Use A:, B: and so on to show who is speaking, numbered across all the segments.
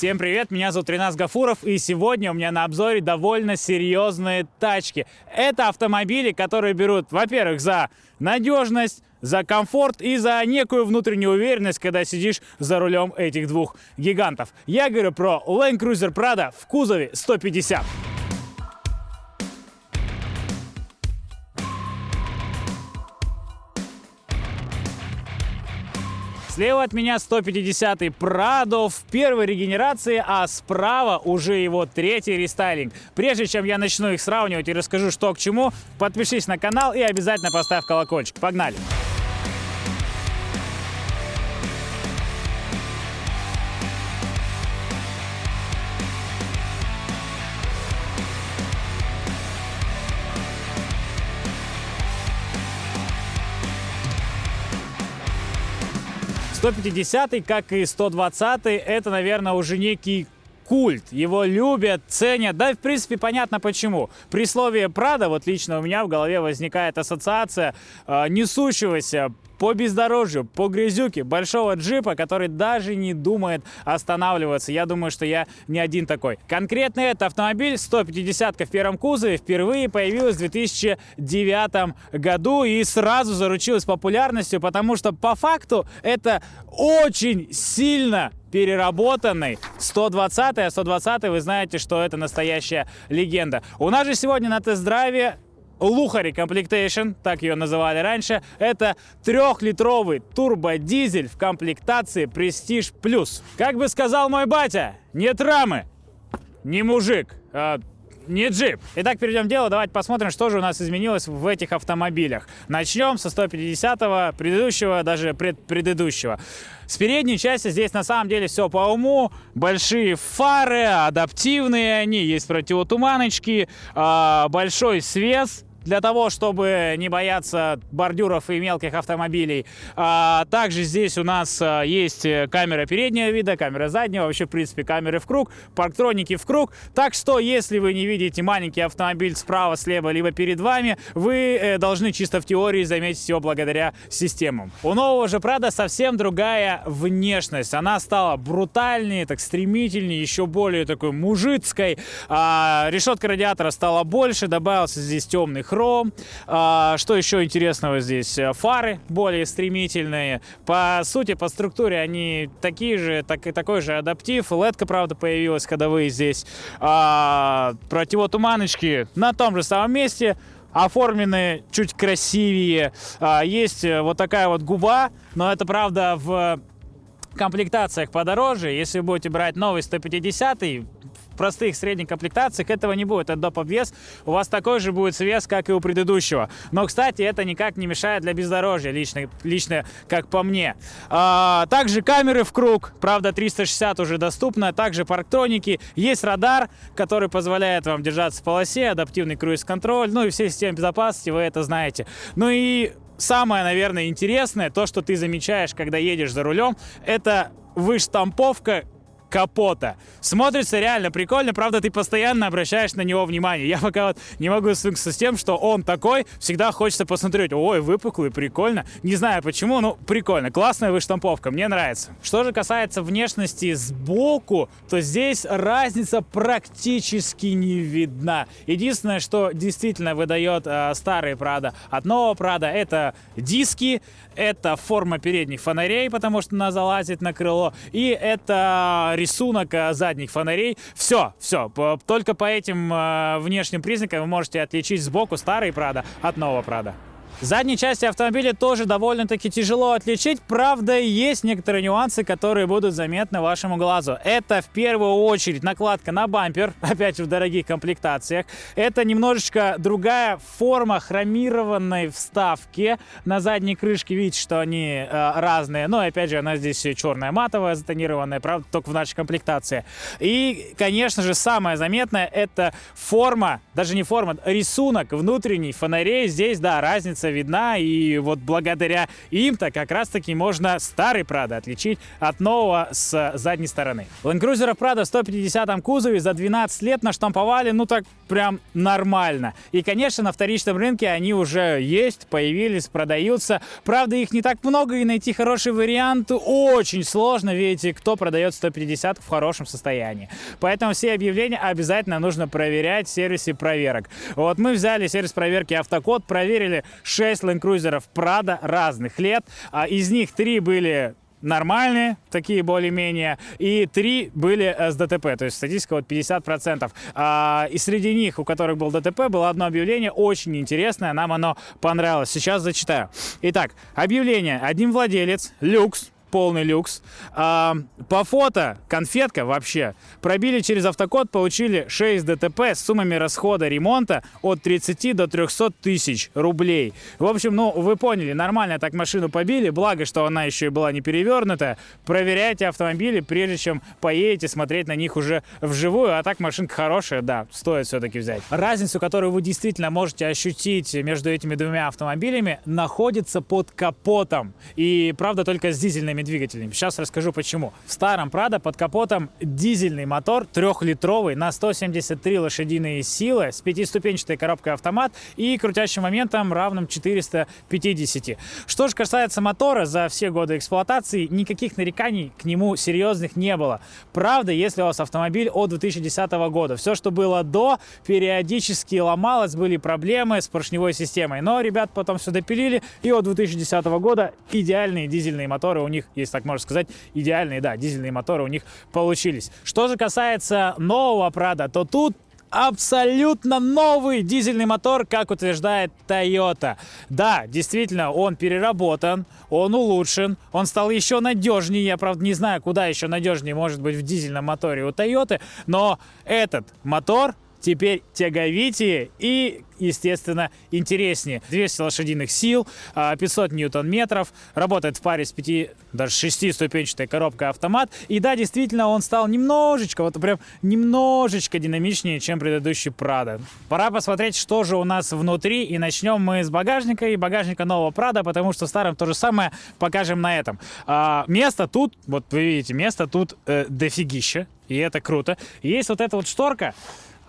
A: Всем привет, меня зовут Ренас Гафуров, и сегодня у меня на обзоре довольно серьезные тачки. Это автомобили, которые берут, во-первых, за надежность, за комфорт и за некую внутреннюю уверенность, когда сидишь за рулем этих двух гигантов. Я говорю про Land Cruiser Prado в кузове 150. Слева от меня 150-й Pradо в первой регенерации, а справа уже его третий рестайлинг. Прежде чем я начну их сравнивать и расскажу, что к чему, подпишись на канал и обязательно поставь колокольчик. Погнали! 150 как и 120 это, наверное, уже некий культ. Его любят, ценят. Да, в принципе, понятно почему. При слове «Прада» вот лично у меня в голове возникает ассоциация э, несущегося по бездорожью, по грязюке большого джипа, который даже не думает останавливаться. Я думаю, что я не один такой. Конкретно этот автомобиль 150 в первом кузове впервые появилась в 2009 году и сразу заручилась популярностью, потому что по факту это очень сильно переработанный 120 а 120 вы знаете, что это настоящая легенда. У нас же сегодня на тест-драйве Luxury Complectation, так ее называли раньше, это трехлитровый турбодизель в комплектации Prestige Plus. Как бы сказал мой батя, нет рамы, не мужик, а не джип. Итак, перейдем к делу. Давайте посмотрим, что же у нас изменилось в этих автомобилях. Начнем со 150-го, предыдущего, даже предпредыдущего. С передней части здесь на самом деле все по уму. Большие фары, адаптивные они, есть противотуманочки, а, большой свес, для того, чтобы не бояться бордюров и мелких автомобилей. А, также здесь у нас а, есть камера переднего вида, камера заднего, вообще, в принципе, камеры в круг, парктроники в круг. Так что, если вы не видите маленький автомобиль справа, слева, либо перед вами, вы э, должны чисто в теории заметить его благодаря системам. У нового же Prado совсем другая внешность. Она стала брутальнее, так стремительнее, еще более такой мужицкой. А, решетка радиатора стала больше, добавился здесь темный хром. А, что еще интересного здесь? Фары более стремительные. По сути, по структуре они такие же, так, такой же адаптив. лед правда, появилась, когда вы здесь. А, противотуманочки на том же самом месте оформлены чуть красивее. А, есть вот такая вот губа, но это, правда, в комплектациях подороже. Если будете брать новый 150 простых средних комплектациях этого не будет. Это доп. обвес. У вас такой же будет свес, как и у предыдущего. Но, кстати, это никак не мешает для бездорожья, лично, лично как по мне. А, также камеры в круг. Правда, 360 уже доступно. Также парктроники. Есть радар, который позволяет вам держаться в полосе, адаптивный круиз-контроль. Ну и все системы безопасности, вы это знаете. Ну и самое, наверное, интересное, то, что ты замечаешь, когда едешь за рулем, это выштамповка капота. Смотрится реально прикольно, правда, ты постоянно обращаешь на него внимание. Я пока вот не могу свыкнуться с тем, что он такой, всегда хочется посмотреть, ой, выпуклый, прикольно. Не знаю почему, но прикольно, классная выштамповка, мне нравится. Что же касается внешности сбоку, то здесь разница практически не видна. Единственное, что действительно выдает э, старый Prado от нового Prado, это диски, это форма передних фонарей, потому что она залазит на крыло, и это рисунок э, задних фонарей. Все, все. Только по этим э, внешним признакам вы можете отличить сбоку старый Прада от нового Прада. Задней части автомобиля тоже довольно-таки тяжело отличить, правда есть некоторые нюансы, которые будут заметны вашему глазу. Это в первую очередь накладка на бампер, опять в дорогих комплектациях. Это немножечко другая форма хромированной вставки на задней крышке. Видите, что они э, разные, но опять же она здесь черная матовая, затонированная, правда, только в нашей комплектации. И, конечно же, самое заметное это форма, даже не форма, рисунок внутренний фонарей. Здесь, да, разница видна, и вот благодаря им-то как раз-таки можно старый Prado отличить от нового с задней стороны. Land Cruiser Prado в 150 кузове за 12 лет наштамповали, ну так прям нормально. И, конечно, на вторичном рынке они уже есть, появились, продаются. Правда, их не так много, и найти хороший вариант очень сложно, видите, кто продает 150 в хорошем состоянии. Поэтому все объявления обязательно нужно проверять в сервисе проверок. Вот мы взяли сервис проверки Автокод, проверили 6 Land Prado разных лет. А из них 3 были нормальные, такие более-менее, и три были с ДТП, то есть статистика вот 50%. А, и среди них, у которых был ДТП, было одно объявление очень интересное, нам оно понравилось. Сейчас зачитаю. Итак, объявление. Один владелец, люкс, полный люкс. А, по фото конфетка вообще. Пробили через автокод, получили 6 ДТП с суммами расхода ремонта от 30 до 300 тысяч рублей. В общем, ну, вы поняли, нормально так машину побили, благо, что она еще и была не перевернута. Проверяйте автомобили, прежде чем поедете смотреть на них уже вживую. А так машинка хорошая, да, стоит все-таки взять. Разницу, которую вы действительно можете ощутить между этими двумя автомобилями, находится под капотом. И, правда, только с дизельными дизельными двигателями. Сейчас расскажу почему. В старом Prado под капотом дизельный мотор трехлитровый на 173 лошадиные силы с пятиступенчатой коробкой автомат и крутящим моментом равным 450. Что же касается мотора, за все годы эксплуатации никаких нареканий к нему серьезных не было. Правда, если у вас автомобиль от 2010 года. Все, что было до, периодически ломалось, были проблемы с поршневой системой. Но ребят потом все допилили, и от 2010 года идеальные дизельные моторы у них если так можно сказать, идеальные, да, дизельные моторы у них получились. Что же касается нового Prado, то тут абсолютно новый дизельный мотор, как утверждает Toyota. Да, действительно, он переработан, он улучшен, он стал еще надежнее. Я, правда, не знаю, куда еще надежнее может быть в дизельном моторе у Toyota, но этот мотор теперь тяговитее и, естественно, интереснее. 200 лошадиных сил, 500 а, ньютон-метров, работает в паре с 5, даже 6-ступенчатой коробкой автомат. И да, действительно, он стал немножечко, вот прям немножечко динамичнее, чем предыдущий Prado. Пора посмотреть, что же у нас внутри, и начнем мы с багажника и багажника нового Prado, потому что старым то же самое покажем на этом. А, место тут, вот вы видите, место тут э, дофигища, и это круто. Есть вот эта вот шторка,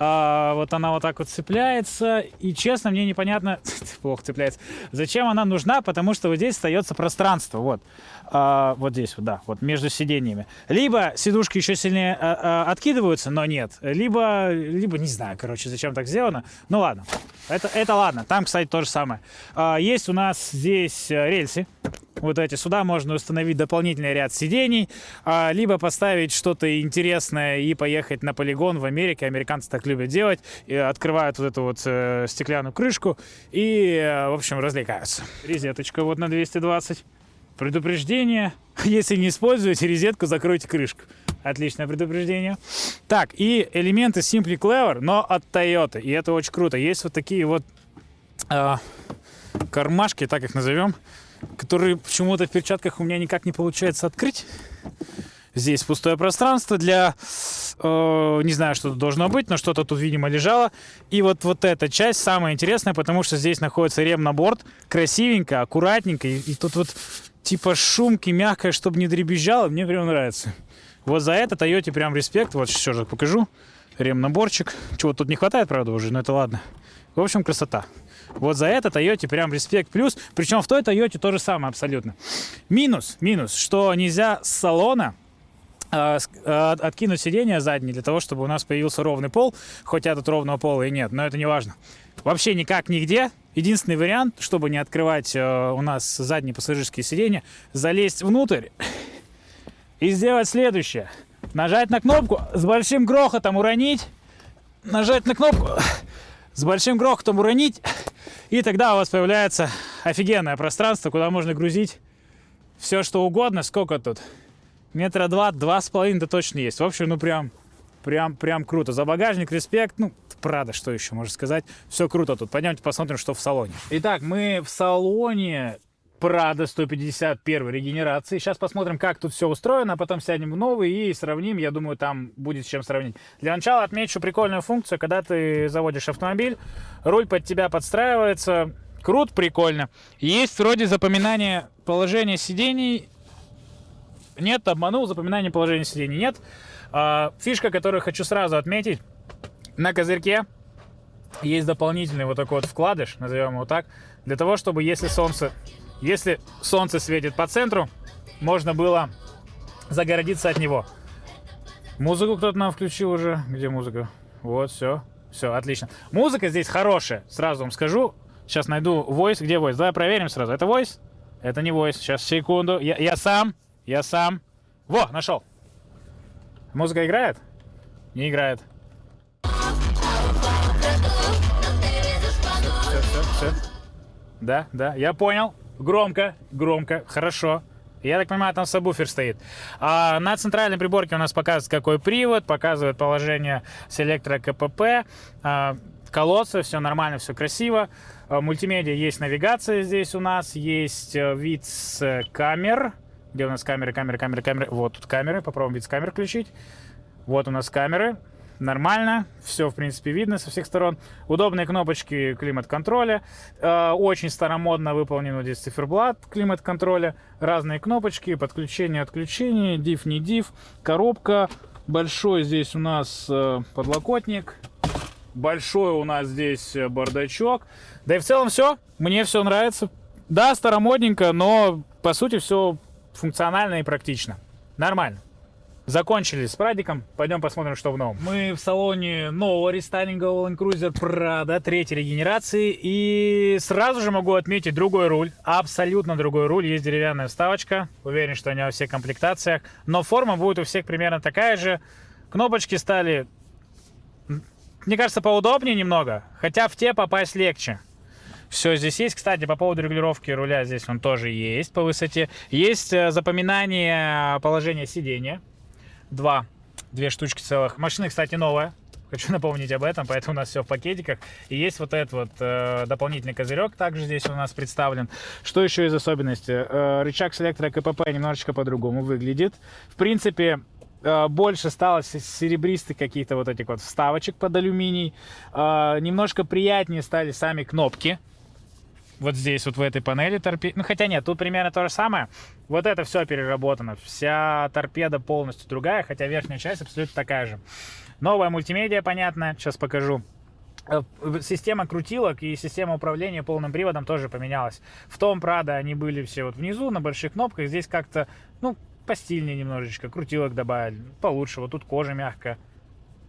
A: а, вот она вот так вот цепляется. И честно, мне непонятно, плохо цепляется, зачем она нужна, потому что вот здесь остается пространство. Вот. А, вот здесь вот, да, вот между сиденьями. Либо сидушки еще сильнее а, а, откидываются, но нет. Либо, либо не знаю, короче, зачем так сделано. Ну ладно. Это, это ладно. Там, кстати, то же самое. А, есть у нас здесь э, рельсы вот эти. Сюда можно установить дополнительный ряд сидений, а, либо поставить что-то интересное и поехать на полигон в Америке. Американцы так любят делать. Открывают вот эту вот э, стеклянную крышку и, э, в общем, развлекаются. Резеточка вот на 220. Предупреждение. Если не используете резетку, закройте крышку. Отличное предупреждение. Так, и элементы Simply Clever, но от Toyota. И это очень круто. Есть вот такие вот э, кармашки, так их назовем которые почему-то в перчатках у меня никак не получается открыть. Здесь пустое пространство для, э, не знаю, что тут должно быть, но что-то тут, видимо, лежало. И вот, вот эта часть самая интересная, потому что здесь находится ремнаборд, красивенько, аккуратненько. И, и тут вот типа шумки, мягкое, чтобы не дребезжало, мне прям нравится. Вот за это Тойоте прям респект. Вот еще же покажу. Ремнаборчик. Чего тут не хватает, правда, уже, но это ладно. В общем, красота. Вот за это Toyota прям респект плюс. Причем в той Toyota то же самое абсолютно. Минус, минус, что нельзя с салона э, э, откинуть сиденье заднее для того, чтобы у нас появился ровный пол, хотя тут ровного пола и нет, но это не важно. Вообще никак нигде. Единственный вариант, чтобы не открывать э, у нас задние пассажирские сиденья, залезть внутрь и сделать следующее. Нажать на кнопку, с большим грохотом уронить, нажать на кнопку, с большим грохотом уронить, и тогда у вас появляется офигенное пространство, куда можно грузить все, что угодно. Сколько тут? Метра два, два с половиной-то точно есть. В общем, ну прям, прям, прям круто. За багажник респект. Ну, правда, что еще можно сказать. Все круто тут. Пойдемте посмотрим, что в салоне. Итак, мы в салоне Prado 151 регенерации. Сейчас посмотрим, как тут все устроено, а потом сядем в новый и сравним. Я думаю, там будет с чем сравнить. Для начала отмечу прикольную функцию, когда ты заводишь автомобиль, руль под тебя подстраивается, Крут, прикольно. Есть вроде запоминание положения сидений. Нет, обманул, запоминание положения сидений нет. А, фишка, которую хочу сразу отметить. На козырьке есть дополнительный вот такой вот вкладыш, назовем его так, для того, чтобы если солнце, если солнце светит по центру, можно было загородиться от него. Музыку кто-то нам включил уже. Где музыка? Вот, все. Все, отлично. Музыка здесь хорошая, сразу вам скажу. Сейчас найду voice. Где voice? Давай проверим сразу. Это voice? Это не voice. Сейчас, секунду. Я, я сам. Я сам. Во, нашел. Музыка играет? Не играет. Все, все, все. Да, да, я понял. Громко, громко, хорошо. Я так понимаю, там сабвуфер стоит. А на центральной приборке у нас показывает, какой привод, показывает положение селектора КПП, а, колодцы, все нормально, все красиво. А, мультимедиа есть навигация здесь у нас, есть э, вид с камер. Где у нас камеры, камеры, камеры, камеры? Вот тут камеры, попробуем вид с камер включить. Вот у нас камеры нормально, все, в принципе, видно со всех сторон. Удобные кнопочки климат-контроля. Э, очень старомодно выполнен здесь циферблат климат-контроля. Разные кнопочки, подключение, отключение, diff, не diff, коробка. Большой здесь у нас э, подлокотник. Большой у нас здесь э, бардачок. Да и в целом все. Мне все нравится. Да, старомодненько, но по сути все функционально и практично. Нормально. Закончили с Прадиком, пойдем посмотрим, что в новом. Мы в салоне нового рестайлингового Land Cruiser Prado третьей регенерации. И сразу же могу отметить другой руль, абсолютно другой руль. Есть деревянная вставочка, уверен, что не во всех комплектациях. Но форма будет у всех примерно такая же. Кнопочки стали, мне кажется, поудобнее немного, хотя в те попасть легче. Все здесь есть. Кстати, по поводу регулировки руля здесь он тоже есть по высоте. Есть э, запоминание положения сидения два, две штучки целых. Машина, кстати, новая. Хочу напомнить об этом, поэтому у нас все в пакетиках. И есть вот этот вот э, дополнительный козырек, также здесь у нас представлен. Что еще из особенностей? Э, рычаг селектора КПП немножечко по-другому выглядит. В принципе, э, больше стало серебристых каких-то вот этих вот вставочек под алюминий. Э, немножко приятнее стали сами кнопки вот здесь, вот в этой панели торпеды. Ну, хотя нет, тут примерно то же самое. Вот это все переработано. Вся торпеда полностью другая, хотя верхняя часть абсолютно такая же. Новая мультимедиа, понятно, сейчас покажу. Э, система крутилок и система управления полным приводом тоже поменялась. В том, правда, они были все вот внизу на больших кнопках. Здесь как-то, ну, постильнее немножечко. Крутилок добавили. Получше. Вот тут кожа мягкая.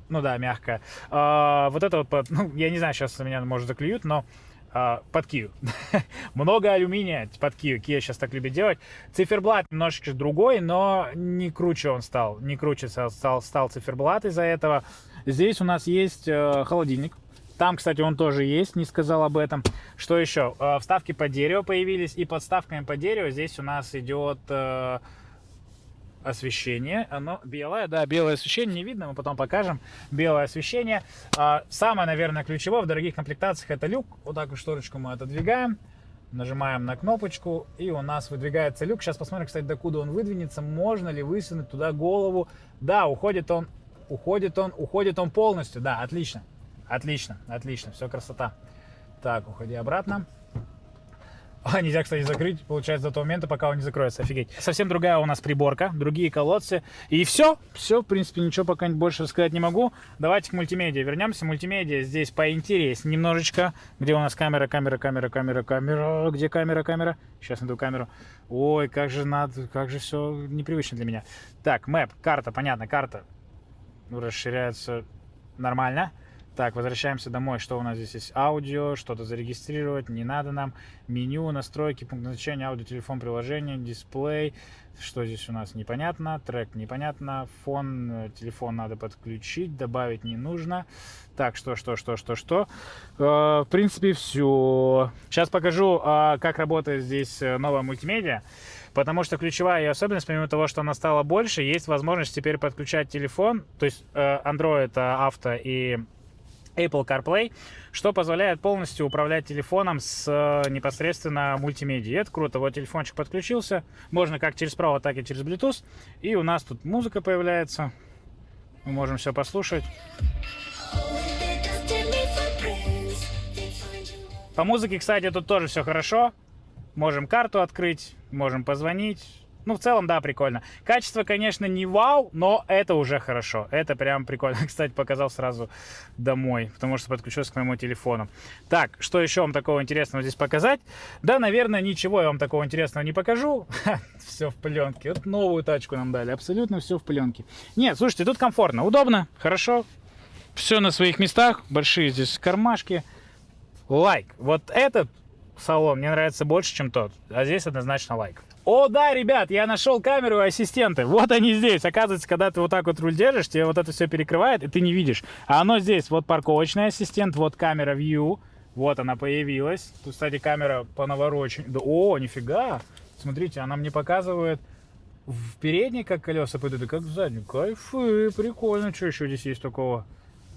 A: Ну да, мягкая. А, вот это вот, ну, я не знаю, сейчас меня, может, заклюют, но а, под Kia. Много алюминия под Kia. Kia сейчас так любит делать. Циферблат немножечко другой, но не круче он стал. Не круче стал, стал циферблат из-за этого. Здесь у нас есть э, холодильник. Там, кстати, он тоже есть, не сказал об этом. Что еще? Э, вставки под дерево появились. И под вставками под дерево здесь у нас идет... Э, освещение. Оно белое, да, белое освещение не видно, мы потом покажем. Белое освещение. А, самое, наверное, ключевое в дорогих комплектациях это люк. Вот так вот шторочку мы отодвигаем. Нажимаем на кнопочку, и у нас выдвигается люк. Сейчас посмотрим, кстати, докуда он выдвинется. Можно ли высунуть туда голову. Да, уходит он, уходит он, уходит он полностью. Да, отлично. Отлично, отлично, все красота. Так, уходи обратно. А нельзя, кстати, закрыть, получается, до того момента, пока он не закроется. Офигеть. Совсем другая у нас приборка, другие колодцы. И все. Все, в принципе, ничего пока больше сказать не могу. Давайте к мультимедиа вернемся. Мультимедиа здесь поинтереснее немножечко. Где у нас камера, камера, камера, камера, камера. Где камера, камера? Сейчас найду камеру. Ой, как же надо, как же все непривычно для меня. Так, мэп, карта, понятно, карта. Ну, расширяется нормально. Так, возвращаемся домой. Что у нас здесь есть? Аудио, что-то зарегистрировать, не надо нам. Меню, настройки, пункт назначения, аудио, телефон, приложение, дисплей. Что здесь у нас непонятно, трек непонятно, фон, э, телефон надо подключить, добавить не нужно. Так, что, что, что, что, что. Э, в принципе, все. Сейчас покажу, э, как работает здесь новая мультимедиа. Потому что ключевая ее особенность, помимо того, что она стала больше, есть возможность теперь подключать телефон, то есть Android, авто и Apple CarPlay, что позволяет полностью управлять телефоном с э, непосредственно мультимедией. Это круто. Вот телефончик подключился. Можно как через право, так и через Bluetooth. И у нас тут музыка появляется. Мы можем все послушать. По музыке, кстати, тут тоже все хорошо. Можем карту открыть, можем позвонить. Ну, в целом, да, прикольно. Качество, конечно, не вау, но это уже хорошо. Это прям прикольно. Кстати, показал сразу домой, потому что подключился к моему телефону. Так, что еще вам такого интересного здесь показать? Да, наверное, ничего я вам такого интересного не покажу. все в пленке. Вот новую тачку нам дали. Абсолютно все в пленке. Нет, слушайте, тут комфортно, удобно, хорошо. Все на своих местах. Большие здесь кармашки. Лайк. Вот этот салон мне нравится больше, чем тот. А здесь однозначно лайк. О, да, ребят, я нашел камеру и ассистенты. Вот они здесь. Оказывается, когда ты вот так вот руль держишь, тебе вот это все перекрывает, и ты не видишь. А оно здесь. Вот парковочный ассистент, вот камера View. Вот она появилась. Тут, кстати, камера по наворочению. Да, о, нифига. Смотрите, она мне показывает в передней, как колеса пойдут, и как в заднем. Кайфы, прикольно. Что еще здесь есть такого?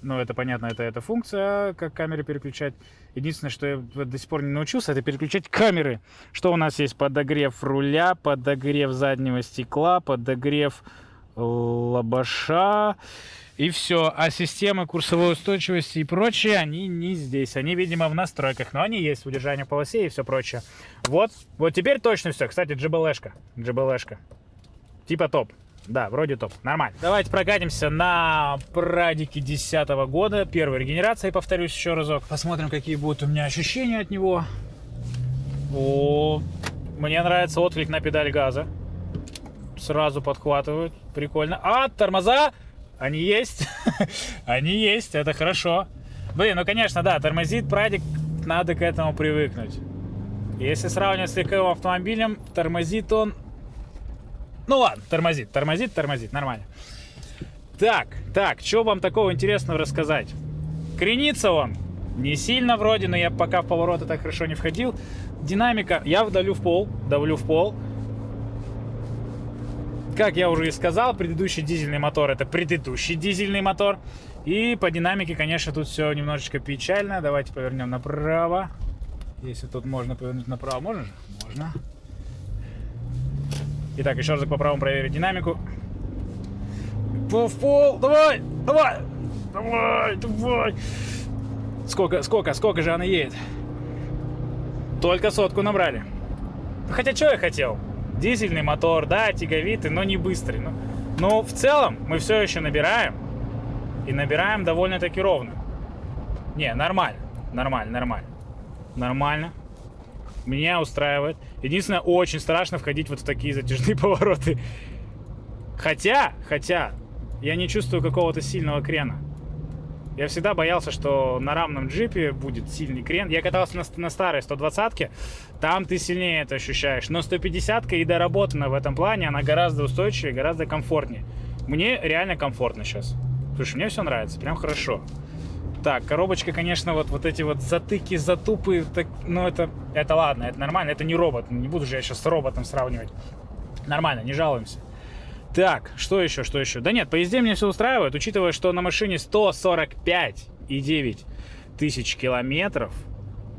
A: Ну, это понятно, это эта функция, как камеры переключать. Единственное, что я до сих пор не научился, это переключать камеры. Что у нас есть? Подогрев руля, подогрев заднего стекла, подогрев лобаша. И все. А системы курсовой устойчивости и прочее, они не здесь. Они, видимо, в настройках. Но они есть в удержании полосе и все прочее. Вот. Вот теперь точно все. Кстати, GBL-шка. GBL-шка. Типа топ. Да, вроде топ. Нормально. Давайте прокатимся на Прадике 10 года. Первой регенерации, повторюсь еще разок. Посмотрим, какие будут у меня ощущения от него. О, мне нравится отклик на педаль газа. Сразу подхватывают. Прикольно. А, тормоза! Они есть. Они есть, это хорошо. Блин, ну конечно, да, тормозит Прадик, надо к этому привыкнуть. Если сравнивать с легковым автомобилем, тормозит он ну ладно, тормозит, тормозит, тормозит, нормально. Так, так, что вам такого интересного рассказать? Кренится он не сильно вроде, но я пока в повороты так хорошо не входил. Динамика, я вдавлю в пол, давлю в пол. Как я уже и сказал, предыдущий дизельный мотор это предыдущий дизельный мотор. И по динамике, конечно, тут все немножечко печально. Давайте повернем направо. Если тут можно повернуть направо, можно же? Можно. Итак, еще разок попробуем проверить динамику. Пол в пол, давай, давай, давай, давай. Сколько, сколько, сколько же она едет? Только сотку набрали. Хотя что я хотел? Дизельный мотор, да, тяговитый, но не быстрый. Но, но в целом мы все еще набираем. И набираем довольно-таки ровно. Не, нормально, нормально, нормально. Нормально. Меня устраивает. Единственное, очень страшно входить вот в такие затяжные повороты. Хотя, хотя, я не чувствую какого-то сильного крена. Я всегда боялся, что на равном джипе будет сильный крен. Я катался на, на старой 120-ке, там ты сильнее это ощущаешь. Но 150-ка и доработана в этом плане, она гораздо устойчивее, гораздо комфортнее. Мне реально комфортно сейчас. Слушай, мне все нравится, прям хорошо. Так, коробочка, конечно, вот, вот эти вот затыки, затупы, так, ну это, это ладно, это нормально, это не робот, не буду же я сейчас с роботом сравнивать. Нормально, не жалуемся. Так, что еще, что еще? Да нет, по езде меня все устраивает, учитывая, что на машине 145 и 9 тысяч километров,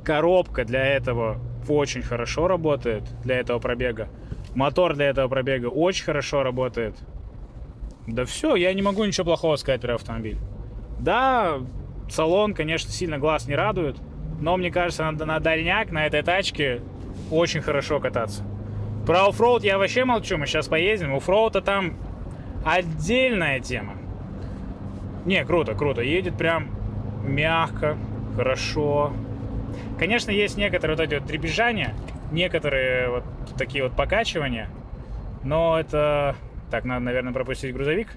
A: коробка для этого очень хорошо работает, для этого пробега. Мотор для этого пробега очень хорошо работает. Да все, я не могу ничего плохого сказать про автомобиль. Да, Салон, конечно, сильно глаз не радует, но мне кажется, на, на дальняк на этой тачке очень хорошо кататься. Про оффроуд я вообще молчу, мы сейчас поедем. Оффроуд там отдельная тема. Не, круто, круто. Едет прям мягко, хорошо. Конечно, есть некоторые вот эти вот дребезжания, некоторые вот такие вот покачивания, но это... Так, надо, наверное, пропустить грузовик,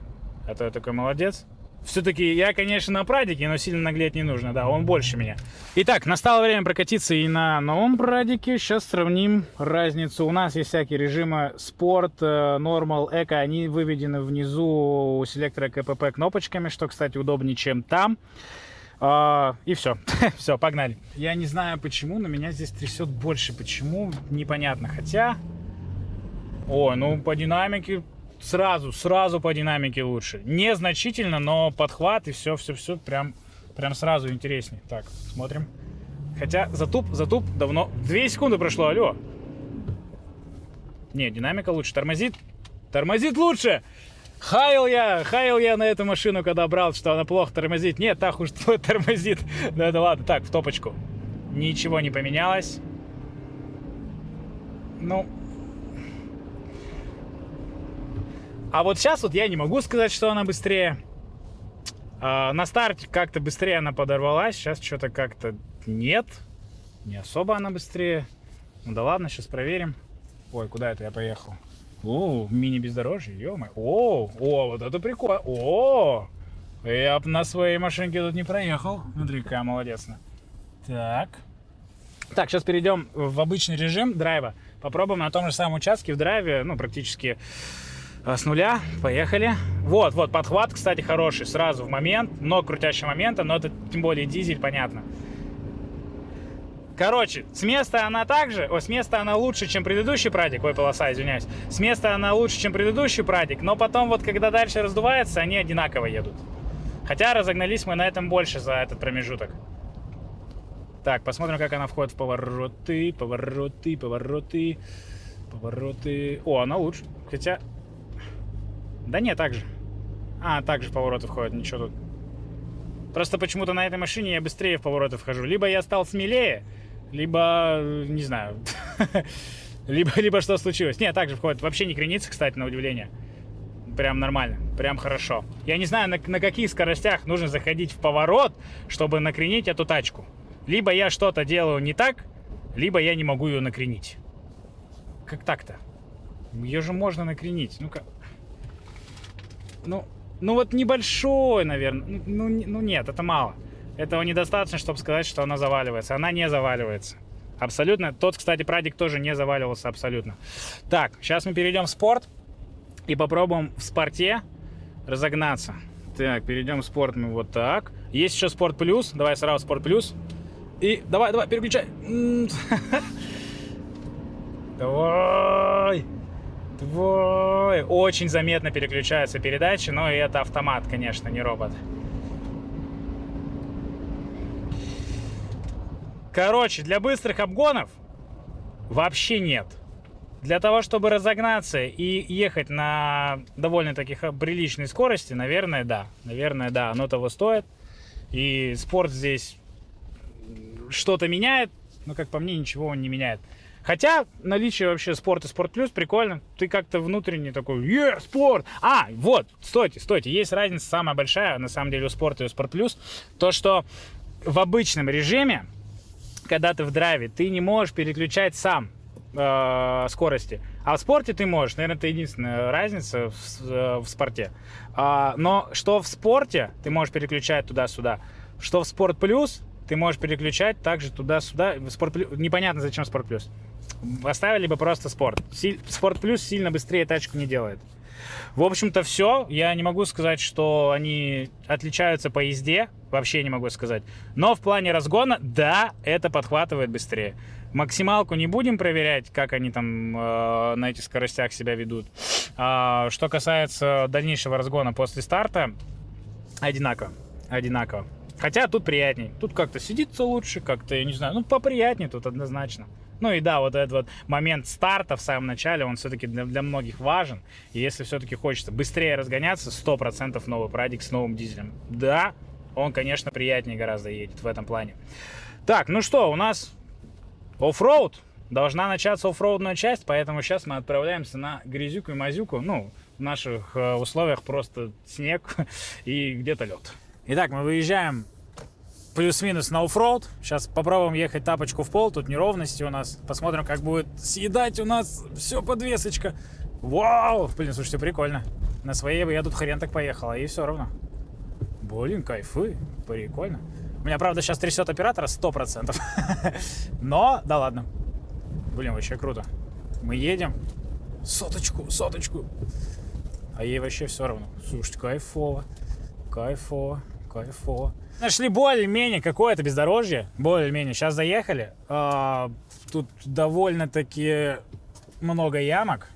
A: а то я такой молодец. Все-таки я, конечно, на прадике, но сильно наглеть не нужно, да, он больше меня. Итак, настало время прокатиться и на новом прадике. Сейчас сравним разницу. У нас есть всякие режимы спорт, нормал, эко. Они выведены внизу у селектора КПП кнопочками, что, кстати, удобнее, чем там. Uh, и все. все, погнали. Я не знаю почему, но меня здесь трясет больше. Почему? Непонятно. Хотя... О, ну по динамике сразу, сразу по динамике лучше. Незначительно, но подхват и все, все, все прям, прям сразу интереснее. Так, смотрим. Хотя затуп, затуп давно. Две секунды прошло, алло. Не, динамика лучше. Тормозит. Тормозит лучше. Хаял я, хаял я на эту машину, когда брал, что она плохо тормозит. Нет, так уж тормозит. Ну это ладно, так, в топочку. ничего не поменялось. Ну, а вот сейчас вот я не могу сказать, что она быстрее. А, на старте как-то быстрее она подорвалась, сейчас что-то как-то нет. Не особо она быстрее. Ну да ладно, сейчас проверим. Ой, куда это я поехал? О, мини-бездорожье, ё О, о, вот это прикольно. О, я на своей машинке тут не проехал. Смотри, какая молодец. Так. Так, сейчас перейдем в обычный режим драйва. Попробуем на том же самом участке в драйве, ну, практически с нуля. Поехали. Вот, вот, подхват, кстати, хороший. Сразу в момент. Много крутящего момента, но это тем более дизель, понятно. Короче, с места она также, о, с места она лучше, чем предыдущий прадик, ой, полоса, извиняюсь. С места она лучше, чем предыдущий прадик, но потом вот, когда дальше раздувается, они одинаково едут. Хотя разогнались мы на этом больше за этот промежуток. Так, посмотрим, как она входит в повороты, повороты, повороты, повороты. О, она лучше. Хотя... Да нет, так же. А, так же в повороты входит, ничего тут. Просто почему-то на этой машине я быстрее в повороты вхожу. Либо я стал смелее, либо, не знаю, либо, либо что случилось. Нет, также входит. Вообще не кренится, кстати, на удивление. Прям нормально, прям хорошо. Я не знаю, на, на каких скоростях нужно заходить в поворот, чтобы накренить эту тачку. Либо я что-то делаю не так, либо я не могу ее накренить. Как так-то? Ее же можно накренить. Ну-ка. Ну, ну вот небольшой, наверное. Ну, ну, ну нет, это мало. Этого недостаточно, чтобы сказать, что она заваливается. Она не заваливается. Абсолютно. Тот, кстати, прадик тоже не заваливался абсолютно. Так, сейчас мы перейдем в спорт и попробуем в спорте разогнаться. Так, перейдем в спорт мы вот так. Есть еще спорт плюс. Давай сразу спорт плюс. И давай, давай, переключай. Давай. Давай. Очень заметно переключаются передачи, но и это автомат, конечно, не робот. Короче, для быстрых обгонов вообще нет. Для того, чтобы разогнаться и ехать на довольно-таки приличной скорости, наверное, да. Наверное, да, оно того стоит. И спорт здесь что-то меняет, но, как по мне, ничего он не меняет. Хотя наличие вообще спорта Спорт Плюс прикольно. Ты как-то внутренне такой, е, спорт! А, вот, стойте, стойте. Есть разница самая большая, на самом деле, у спорта и у Спорт Плюс. То, что в обычном режиме когда ты в драйве, ты не можешь переключать сам э, скорости. А в спорте ты можешь. Наверное, это единственная разница в, э, в спорте. А, но что в спорте ты можешь переключать туда-сюда, что в спорт плюс ты можешь переключать также туда-сюда. Спорт плюс, непонятно, зачем спорт плюс. Оставили бы просто спорт. Спорт плюс сильно быстрее тачку не делает. В общем-то, все. Я не могу сказать, что они отличаются по езде. Вообще не могу сказать. Но в плане разгона, да, это подхватывает быстрее. Максималку не будем проверять, как они там э, на этих скоростях себя ведут. А, что касается дальнейшего разгона после старта, одинаково. Одинаково. Хотя тут приятней. Тут как-то сидится лучше, как-то, я не знаю, ну поприятнее тут однозначно. Ну и да, вот этот вот момент старта в самом начале, он все-таки для, для многих важен. И если все-таки хочется быстрее разгоняться, 100% новый прадик с новым дизелем. Да, он, конечно, приятнее гораздо едет в этом плане. Так, ну что, у нас оффроуд. Должна начаться оффроудная часть, поэтому сейчас мы отправляемся на грязюку и мазюку. Ну, в наших э, условиях просто снег и где-то лед. Итак, мы выезжаем плюс-минус на оффроуд. Сейчас попробуем ехать тапочку в пол. Тут неровности у нас. Посмотрим, как будет съедать у нас все подвесочка. Вау! Блин, слушайте, прикольно. На своей бы я тут хрен так поехала, и все равно. Блин, кайфы. Прикольно. У меня, правда, сейчас трясет оператора 100%. Но, да ладно. Блин, вообще круто. Мы едем. Соточку, соточку. А ей вообще все равно. Слушайте, кайфово. Кайфово, кайфово. Нашли более-менее какое-то бездорожье. Более-менее. Сейчас заехали. А, тут довольно-таки много ямок.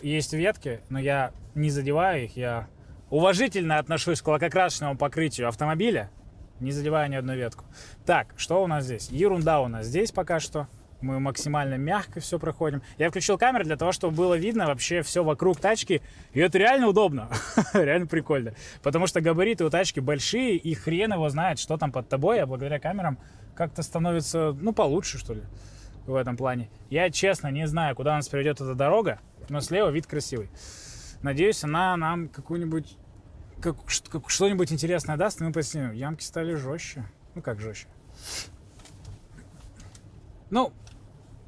A: Есть ветки, но я не задеваю их. Я уважительно отношусь к лакокрасочному покрытию автомобиля. Не задевая ни одну ветку. Так, что у нас здесь? Ерунда у нас здесь пока что. Мы максимально мягко все проходим. Я включил камеру для того, чтобы было видно вообще все вокруг тачки. И это реально удобно. реально прикольно. Потому что габариты у тачки большие, и хрен его знает, что там под тобой, а благодаря камерам как-то становится, ну, получше, что ли, в этом плане. Я, честно, не знаю, куда нас приведет эта дорога, но слева вид красивый. Надеюсь, она нам какую-нибудь как, как, что-нибудь интересное даст, и мы поснимем. Ямки стали жестче. Ну, как жестче. Ну,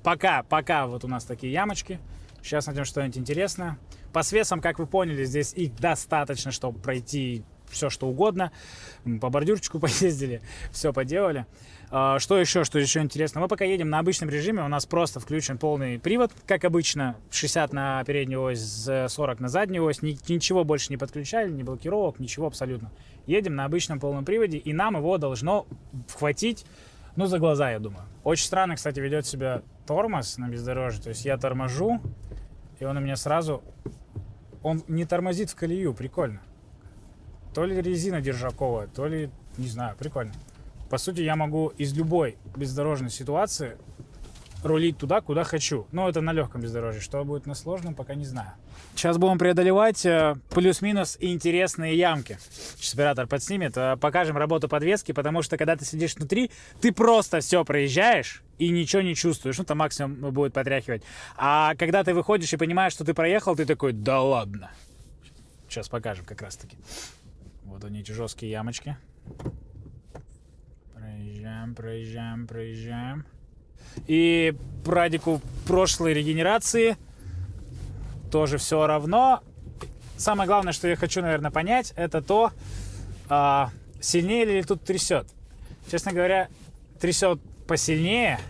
A: пока, пока вот у нас такие ямочки. Сейчас найдем что-нибудь интересное. По свесам, как вы поняли, здесь их достаточно, чтобы пройти все, что угодно. По бордюрчику поездили, все поделали. А, что еще, что еще интересно? Мы пока едем на обычном режиме, у нас просто включен полный привод, как обычно, 60 на переднюю ось, 40 на заднюю ось, ничего больше не подключали, ни блокировок, ничего абсолютно. Едем на обычном полном приводе, и нам его должно хватить, ну, за глаза, я думаю. Очень странно, кстати, ведет себя тормоз на бездорожье, то есть я торможу, и он у меня сразу, он не тормозит в колею, прикольно. То ли резина держаковая, то ли, не знаю, прикольно. По сути, я могу из любой бездорожной ситуации рулить туда, куда хочу. Но это на легком бездорожье. Что будет на сложном, пока не знаю. Сейчас будем преодолевать э, плюс-минус интересные ямки. Сейчас оператор подснимет. Э, покажем работу подвески, потому что когда ты сидишь внутри, ты просто все проезжаешь и ничего не чувствуешь. Ну, там максимум будет потряхивать. А когда ты выходишь и понимаешь, что ты проехал, ты такой, да ладно. Сейчас покажем как раз таки. Вот они эти жесткие ямочки. Проезжаем, проезжаем, проезжаем. И Прадику прошлой регенерации тоже все равно. Самое главное, что я хочу, наверное, понять, это то, а, сильнее ли тут трясет. Честно говоря, трясет посильнее,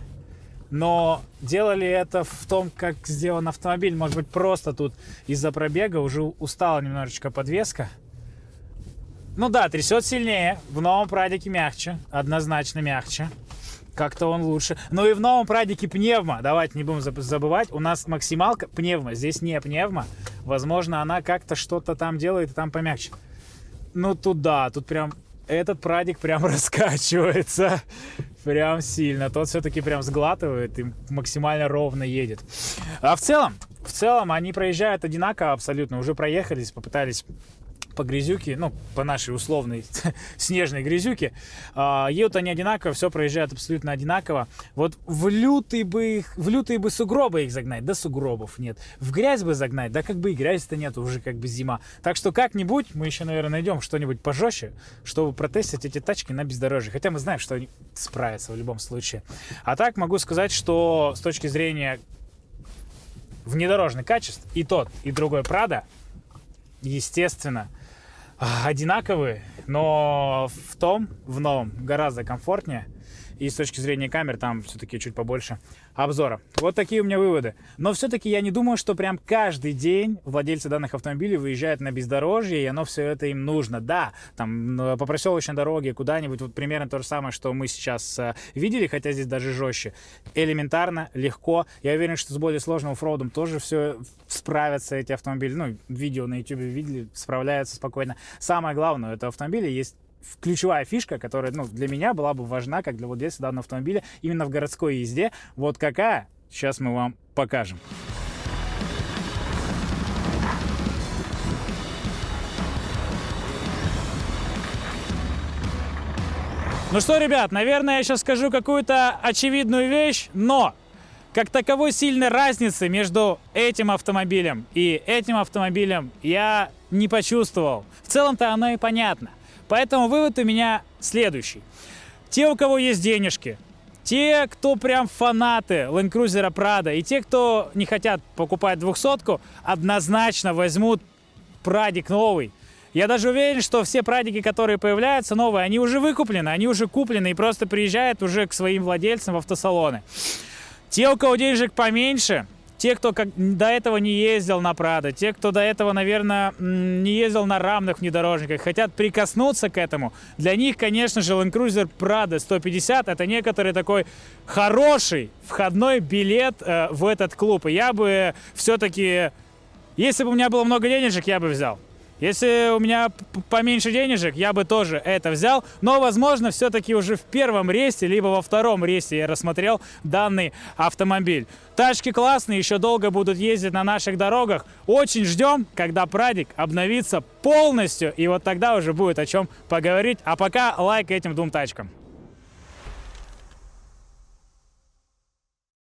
A: но делали это в том, как сделан автомобиль. Может быть, просто тут из-за пробега уже устала немножечко подвеска. Ну да, трясет сильнее. В новом прадике мягче. Однозначно мягче. Как-то он лучше. Но и в новом прадике пневма. Давайте не будем забывать. У нас максималка пневма. Здесь не пневма. Возможно, она как-то что-то там делает и там помягче. Ну тут да, тут прям этот прадик прям раскачивается. Прям сильно. Тот все-таки прям сглатывает и максимально ровно едет. А в целом, в целом они проезжают одинаково абсолютно. Уже проехались, попытались по грязюке, ну, по нашей условной снежной грязюке, э, едут они одинаково, все проезжают абсолютно одинаково. Вот в лютые бы их, в лютые бы сугробы их загнать, да сугробов нет. В грязь бы загнать, да как бы и грязи-то нет, уже как бы зима. Так что как-нибудь мы еще, наверное, найдем что-нибудь пожестче, чтобы протестить эти тачки на бездорожье. Хотя мы знаем, что они справятся в любом случае. А так могу сказать, что с точки зрения внедорожных качеств и тот, и другой Прада, естественно, одинаковые, но в том, в новом, гораздо комфортнее. И с точки зрения камер там все-таки чуть побольше обзора. Вот такие у меня выводы. Но все-таки я не думаю, что прям каждый день владельцы данных автомобилей выезжают на бездорожье, и оно все это им нужно. Да, там по проселочной дороге куда-нибудь, вот примерно то же самое, что мы сейчас э, видели, хотя здесь даже жестче. Элементарно, легко. Я уверен, что с более сложным оффроудом тоже все справятся эти автомобили. Ну, видео на YouTube видели, справляются спокойно. Самое главное, это автомобили есть ключевая фишка, которая ну, для меня была бы важна, как для владельца данного автомобиля, именно в городской езде. Вот какая, сейчас мы вам покажем. Ну что, ребят, наверное, я сейчас скажу какую-то очевидную вещь, но как таковой сильной разницы между этим автомобилем и этим автомобилем я не почувствовал. В целом-то оно и понятно. Поэтому вывод у меня следующий. Те, у кого есть денежки, те, кто прям фанаты Land Cruiser Prado, и те, кто не хотят покупать двухсотку, однозначно возьмут прадик новый. Я даже уверен, что все прадики, которые появляются новые, они уже выкуплены, они уже куплены и просто приезжают уже к своим владельцам в автосалоны. Те, у кого денежек поменьше, те, кто как, до этого не ездил на Прадо, те, кто до этого, наверное, не ездил на рамных внедорожниках, хотят прикоснуться к этому, для них, конечно же, Land Cruiser Prado 150 это некоторый такой хороший входной билет э, в этот клуб. И я бы все-таки, если бы у меня было много денежек, я бы взял. Если у меня поменьше денежек, я бы тоже это взял. Но, возможно, все-таки уже в первом рейсе, либо во втором рейсе я рассмотрел данный автомобиль. Тачки классные, еще долго будут ездить на наших дорогах. Очень ждем, когда Прадик обновится полностью. И вот тогда уже будет о чем поговорить. А пока лайк этим двум тачкам.